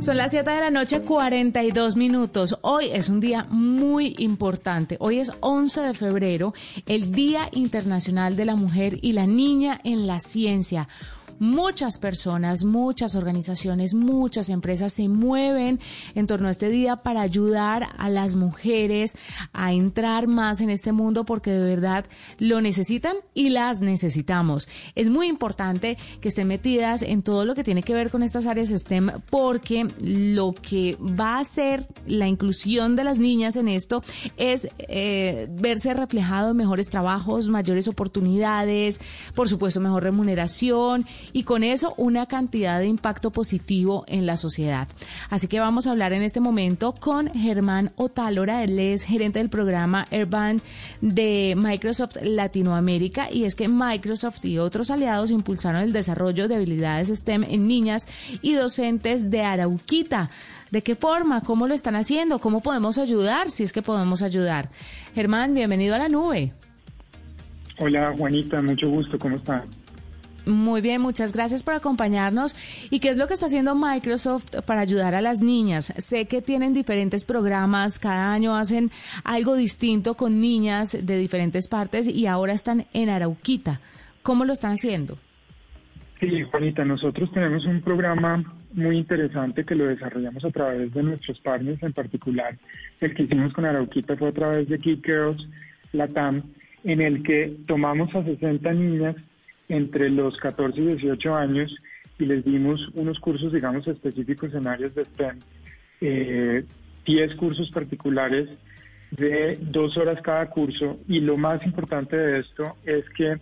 Son las 7 de la noche, 42 minutos. Hoy es un día muy importante. Hoy es 11 de febrero, el Día Internacional de la Mujer y la Niña en la Ciencia muchas personas, muchas organizaciones, muchas empresas se mueven en torno a este día para ayudar a las mujeres a entrar más en este mundo porque de verdad lo necesitan y las necesitamos. Es muy importante que estén metidas en todo lo que tiene que ver con estas áreas STEM porque lo que va a hacer la inclusión de las niñas en esto es eh, verse reflejado en mejores trabajos, mayores oportunidades, por supuesto mejor remuneración y con eso una cantidad de impacto positivo en la sociedad. Así que vamos a hablar en este momento con Germán Otálora, él es gerente del programa Airband de Microsoft Latinoamérica y es que Microsoft y otros aliados impulsaron el desarrollo de habilidades STEM en niñas y docentes de Arauquita. ¿De qué forma? ¿Cómo lo están haciendo? ¿Cómo podemos ayudar? Si es que podemos ayudar. Germán, bienvenido a la nube. Hola Juanita, mucho gusto, ¿cómo está? Muy bien, muchas gracias por acompañarnos. ¿Y qué es lo que está haciendo Microsoft para ayudar a las niñas? Sé que tienen diferentes programas, cada año hacen algo distinto con niñas de diferentes partes y ahora están en Arauquita. ¿Cómo lo están haciendo? Sí, Juanita, nosotros tenemos un programa muy interesante que lo desarrollamos a través de nuestros partners, en particular el que hicimos con Arauquita fue a través de Kid Girls Latam, en el que tomamos a 60 niñas entre los 14 y 18 años y les dimos unos cursos, digamos, específicos en áreas de STEM, eh, 10 cursos particulares de dos horas cada curso y lo más importante de esto es que,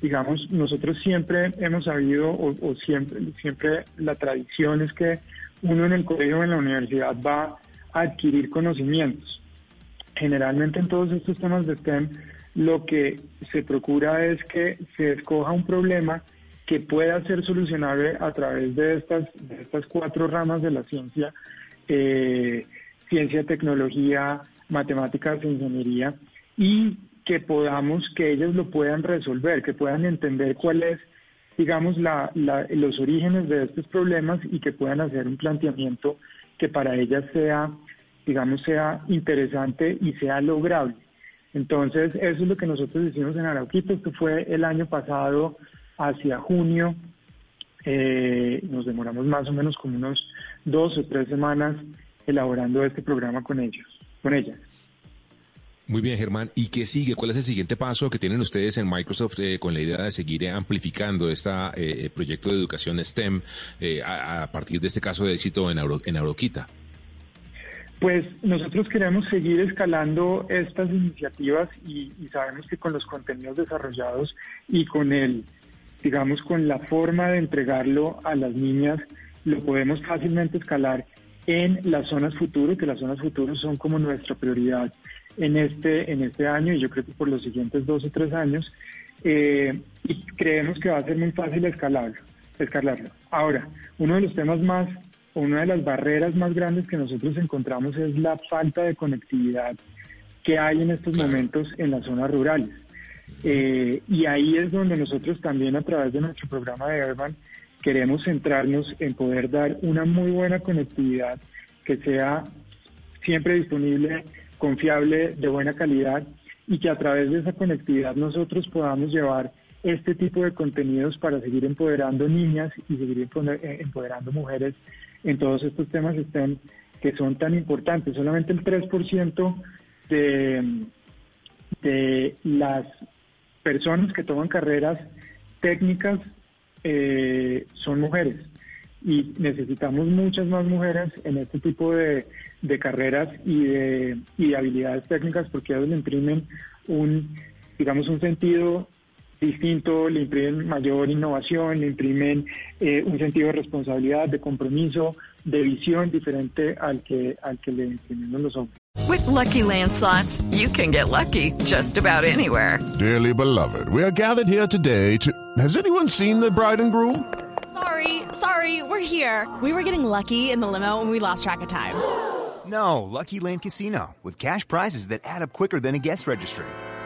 digamos, nosotros siempre hemos sabido o, siempre, siempre la tradición es que uno en el colegio o en la universidad va a adquirir conocimientos. Generalmente en todos estos temas de STEM lo que se procura es que se escoja un problema que pueda ser solucionable a través de estas, de estas cuatro ramas de la ciencia, eh, ciencia, tecnología, matemáticas e ingeniería, y que podamos, que ellos lo puedan resolver, que puedan entender cuál es, digamos, la, los orígenes de estos problemas y que puedan hacer un planteamiento que para ellas sea, digamos, sea interesante y sea lograble. Entonces, eso es lo que nosotros hicimos en Arauquito. Esto fue el año pasado, hacia junio. Eh, nos demoramos más o menos como unos dos o tres semanas elaborando este programa con ellos, con ellas. Muy bien, Germán. ¿Y qué sigue? ¿Cuál es el siguiente paso que tienen ustedes en Microsoft eh, con la idea de seguir amplificando este proyecto de educación STEM a, partir de este caso de éxito en, en Arauquita? Pues nosotros queremos seguir escalando estas iniciativas y, sabemos que con los contenidos desarrollados y con el, digamos, con la forma de entregarlo a las niñas, lo podemos fácilmente escalar en las zonas futuro, que las zonas futuros son como nuestra prioridad en este, en este año y yo creo que por los siguientes dos o tres años. Eh, y creemos que va a ser muy fácil escalarlo, escalarlo. Ahora, uno de los temas más una de las barreras más grandes que nosotros encontramos es la falta de conectividad que hay en estos momentos en las zonas rurales. Eh, y ahí es donde nosotros también a través de nuestro programa de Urban queremos centrarnos en poder dar una muy buena conectividad que sea siempre disponible, confiable, de buena calidad y que a través de esa conectividad nosotros podamos llevar este tipo de contenidos para seguir empoderando niñas y seguir eh, empoderando mujeres en todos estos temas estén, que son tan importantes. Solamente el 3% de, de las personas que toman carreras técnicas eh, son mujeres y necesitamos muchas más mujeres en este tipo de, de carreras y de, y de habilidades técnicas porque ellos le imprimen un, digamos, un sentido distinto, le imprimen mayor innovación, le imprimen eh, un sentido de responsabilidad, de compromiso, de visión diferente al que, al que le imprimimos los hombres. With lucky landslots, you can get lucky just about anywhere. Dearly beloved, we are gathered here today to. Has anyone seen the bride and groom? Sorry, sorry, we're here. We were getting lucky in the limo and we lost track of time. No, Lucky Land Casino, with cash prizes that add up quicker than a guest registry.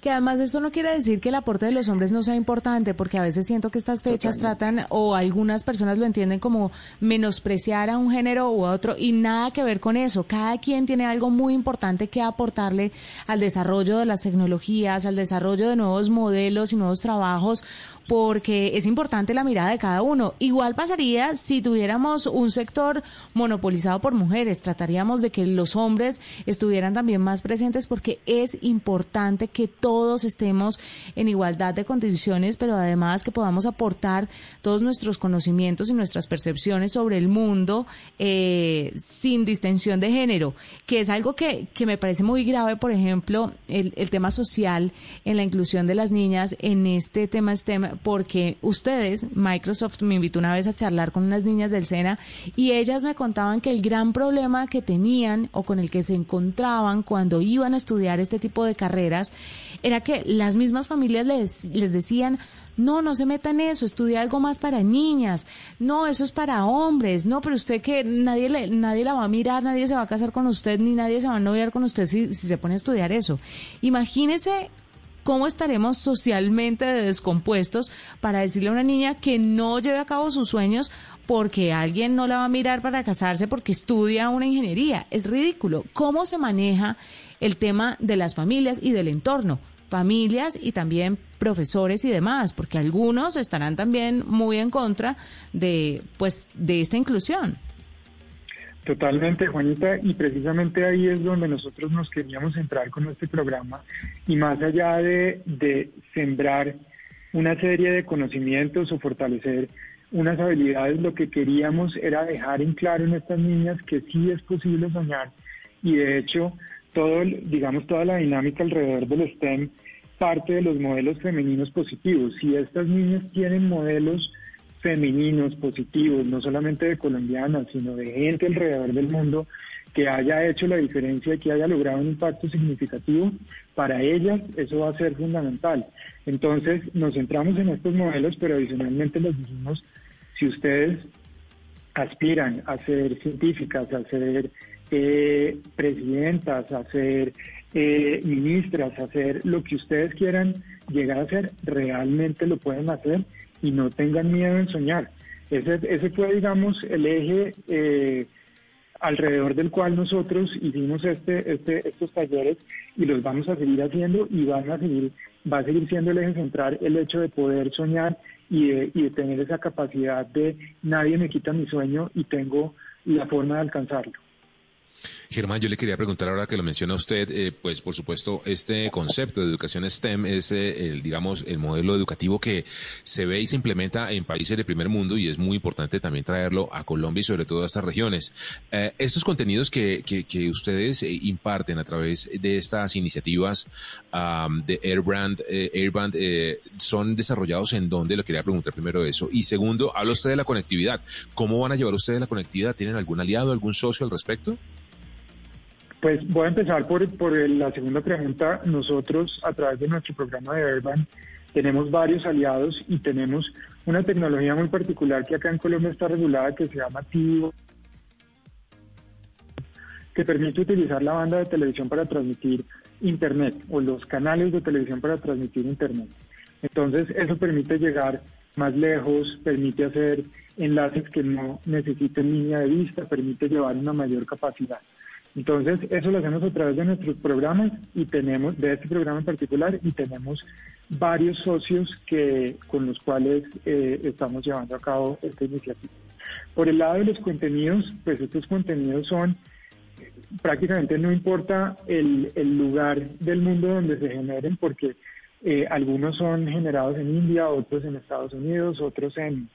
Que además eso no quiere decir que el aporte de los hombres no sea importante, porque a veces siento que estas fechas tratan o algunas personas lo entienden como menospreciar a un género u otro y nada que ver con eso. Cada quien tiene algo muy importante que aportarle al desarrollo de las tecnologías, al desarrollo de nuevos modelos y nuevos trabajos porque es importante la mirada de cada uno. Igual pasaría si tuviéramos un sector monopolizado por mujeres, trataríamos de que los hombres estuvieran también más presentes porque es importante que todos estemos en igualdad de condiciones, pero además que podamos aportar todos nuestros conocimientos y nuestras percepciones sobre el mundo eh, sin distinción de género, que es algo que, que me parece muy grave, por ejemplo, el, el tema social en la inclusión de las niñas en este tema STEM porque ustedes, Microsoft me invitó una vez a charlar con unas niñas del SENA y ellas me contaban que el gran problema que tenían o con el que se encontraban cuando iban a estudiar este tipo de carreras era que las mismas familias les, les decían, no, no se meta en eso, estudia algo más para niñas, no, eso es para hombres, no, pero usted que nadie, le, nadie la va a mirar, nadie se va a casar con usted, ni nadie se va a noviar con usted si, si se pone a estudiar eso. Imagínese cómo estaremos socialmente descompuestos para decirle a una niña que no lleve a cabo sus sueños porque alguien no la va a mirar para casarse porque estudia una ingeniería. Es ridículo. ¿Cómo se maneja el tema de las familias y del entorno? Familias y también profesores y demás, porque algunos estarán también muy en contra de, pues, de esta inclusión. Totalmente, Juanita, y precisamente ahí es donde nosotros nos queríamos entrar con este programa y más allá de, sembrar una serie de conocimientos o fortalecer unas habilidades, lo que queríamos era dejar en claro en estas niñas que sí es posible soñar y de hecho todo, digamos, toda la dinámica alrededor del STEM parte de los modelos femeninos positivos. Si estas niñas tienen modelos femeninos positivos, no solamente de colombianas, sino de gente alrededor del mundo que haya hecho la diferencia y que haya logrado un impacto significativo, para ellas eso va a ser fundamental. Entonces nos centramos en estos modelos, pero adicionalmente les dijimos, si ustedes aspiran a ser científicas, a ser eh, presidentas, a ser eh, ministras, a hacer lo que ustedes quieran llegar a ser, realmente lo pueden hacer y no tengan miedo en soñar. Ese, ese fue, digamos, el eje eh, alrededor del cual nosotros hicimos este, este, estos talleres y los vamos a seguir haciendo y van a seguir, va a seguir siendo el eje central el hecho de poder soñar y de, y de tener esa capacidad de nadie me quita mi sueño y tengo la forma de alcanzarlo. Germán, yo le quería preguntar ahora que lo menciona usted, eh, pues por supuesto este concepto de educación STEM es, eh, el, digamos, el modelo educativo que se ve y se implementa en países de primer mundo y es muy importante también traerlo a Colombia y sobre todo a estas regiones. Eh, estos contenidos que, que, que ustedes imparten a través de estas iniciativas de Airbrand, Airband son desarrollados en dónde, le quería preguntar primero eso. Y segundo, habla usted de la conectividad. ¿Cómo van a llevar ustedes la conectividad? ¿Tienen algún aliado, algún socio al respecto? Pues voy a empezar por, por la segunda pregunta. Nosotros, a través de nuestro programa de Urban, tenemos varios aliados y tenemos una tecnología muy particular que acá en Colombia está regulada que se llama TIVO, que permite utilizar la banda de televisión para transmitir Internet o los canales de televisión para transmitir Internet. Entonces, eso permite llegar más lejos, permite hacer enlaces que no necesiten línea de vista, permite llevar una mayor capacidad. Entonces, eso lo hacemos a través de nuestros programas y tenemos, de este programa en particular, y tenemos varios socios que con los cuales eh, estamos llevando a cabo esta iniciativa. Por el lado de los contenidos, pues estos contenidos son, prácticamente no importa el, lugar del mundo donde se generen, porque Eh, algunos son generados en India, otros en Estados Unidos, otros en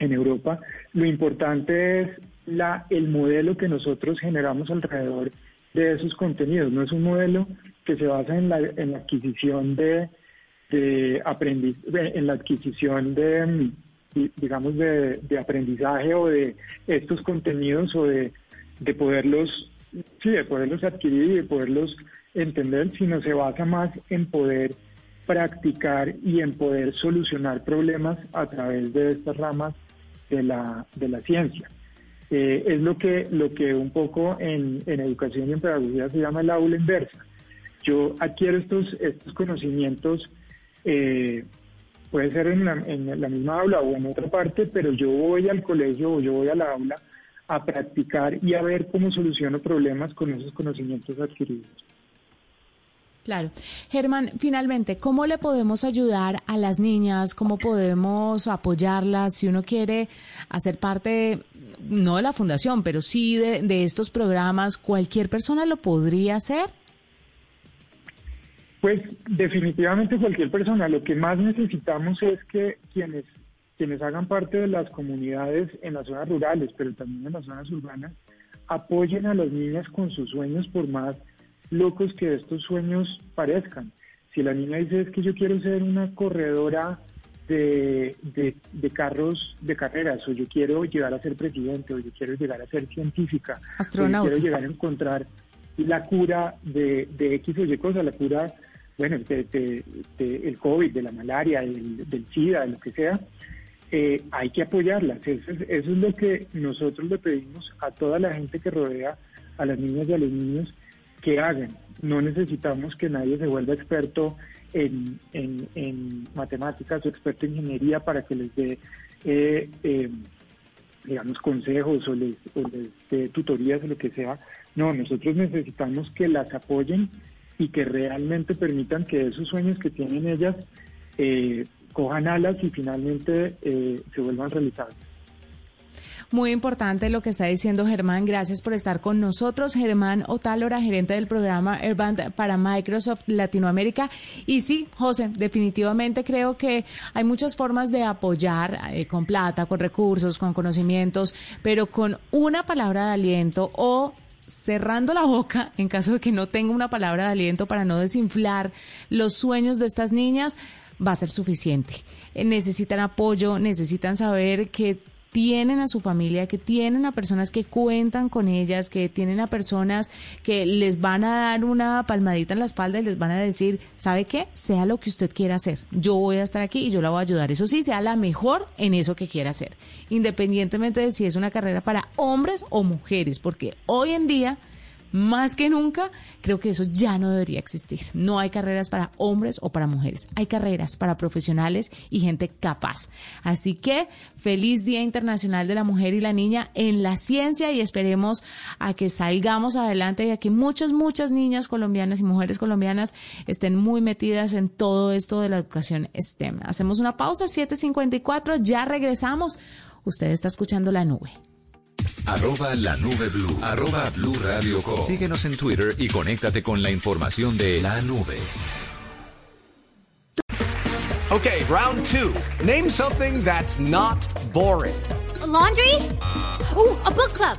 Europa. Lo importante es la, el modelo que nosotros generamos alrededor de esos contenidos. No es un modelo que se basa en la, en la adquisición de, aprendiz, en la adquisición de digamos de, de, aprendizaje o de estos contenidos o de, de poderlos sí de poderlos adquirir y de poderlos entender sino se basa más en poder practicar y en poder solucionar problemas a través de estas ramas de la, de la ciencia. Eh, es lo que, lo que un poco en, en, educación y en pedagogía se llama el aula inversa. Yo adquiero estos, estos conocimientos, eh, puede ser en la, en la misma aula o en otra parte, pero yo voy al colegio o yo voy a la aula a practicar y a ver cómo soluciono problemas con esos conocimientos adquiridos. Claro. Germán, finalmente, ¿cómo le podemos ayudar a las niñas? ¿Cómo podemos apoyarlas si uno quiere hacer parte, no de la fundación, pero sí de, de estos programas? ¿Cualquier persona lo podría hacer? Pues definitivamente cualquier persona. Lo que más necesitamos es que quienes, quienes hagan parte de las comunidades en las zonas rurales, pero también en las zonas urbanas, apoyen a las niñas con sus sueños por más locos que estos sueños parezcan. Si la niña dice es que yo quiero ser una corredora de, de, carros de carreras, o yo quiero llegar a ser presidente, o yo quiero llegar a ser científica, o yo quiero llegar a encontrar la cura de, de X o Y cosa, la cura, bueno, de, el COVID, de la malaria, del, del SIDA, de lo que sea, eh, hay que apoyarlas. Eso es, eso es lo que nosotros le pedimos a toda la gente que rodea a las niñas y a los niños que hagan. No necesitamos que nadie se vuelva experto en, en, matemáticas o experto en ingeniería para que les dé, eh, eh, digamos, consejos o les, o les dé tutorías o lo que sea. No, nosotros necesitamos que las apoyen y que realmente permitan que esos sueños que tienen ellas eh, cojan alas y finalmente se vuelvan realizables. Muy importante lo que está diciendo Germán. Gracias por estar con nosotros. Germán Otálora, gerente del programa Airband para Microsoft Latinoamérica. Y sí, José, definitivamente creo que hay muchas formas de apoyar eh, con plata, con recursos, con conocimientos, pero con una palabra de aliento o cerrando la boca en caso de que no tenga una palabra de aliento para no desinflar los sueños de estas niñas, va a ser suficiente. Eh, necesitan apoyo, necesitan saber que tienen a su familia, que tienen a personas que cuentan con ellas, que tienen a personas que les van a dar una palmadita en la espalda y les van a decir, ¿sabe qué? Sea lo que usted quiera hacer. Yo voy a estar aquí y yo la voy a ayudar. Eso sí, sea la mejor en eso que quiera hacer, independientemente de si es una carrera para hombres o mujeres, porque hoy en día más que nunca, creo que eso ya no debería existir. No hay carreras para hombres o para mujeres, hay carreras para profesionales y gente capaz. Así que feliz Día Internacional de la Mujer y la Niña en la ciencia y esperemos a que salgamos adelante y a que muchas, muchas niñas colombianas y mujeres colombianas estén muy metidas en todo esto de la educación STEM. Hacemos una pausa, 7.54, ya regresamos. Usted está escuchando la nube. Arroba la nube blue. Arroba blue radio Síguenos en Twitter y conéctate con la información de la nube. Okay, round two. Name something that's not boring. laundry? Ooh, a book club.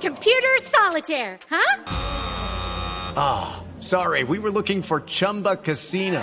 Computer solitaire, huh? Ah, oh, sorry. We were looking for Chumba Casino.